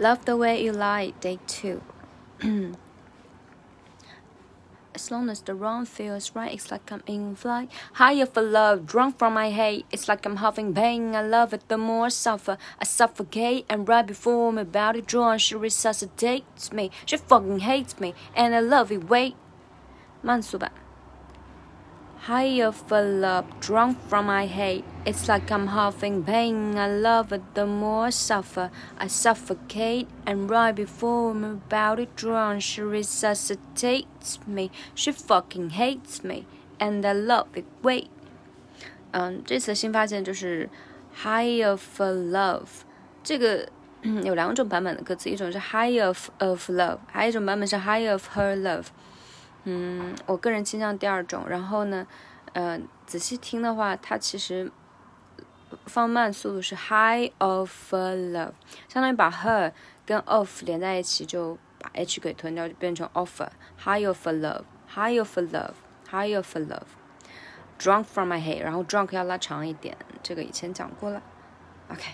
Love the way you lie, day two. As long as the wrong feels right, it's like I'm in flight. Higher for love, drunk from my hate. It's like I'm having pain. I love it, the more I suffer. I suffocate, and right before I'm about to drown, she resuscitates me. She fucking hates me, and I love it. Wait. 慢速版。 Higher for love, drunk from my hate. It's like I'm having pain. I love it, the more I suffer. I suffocate, and right before I'm about to drown, she resuscitates me. She fucking hates me, and I love it. Wait，嗯，这次新发现就是 higher for love，这个。有两种版本的歌词，一种是 higher of of love，还有一种版本是 higher of her love。 嗯，我个人倾向第二种。然后呢，呃，仔细听的话，它其实放慢速度是 high of love，相当于把 her 跟 of 连在一起，就把 h 给吞掉，就变成 offer。high of love，high of love，high of love。drunk from my head，然后 drunk 要拉长一点，这个以前讲过了。OK。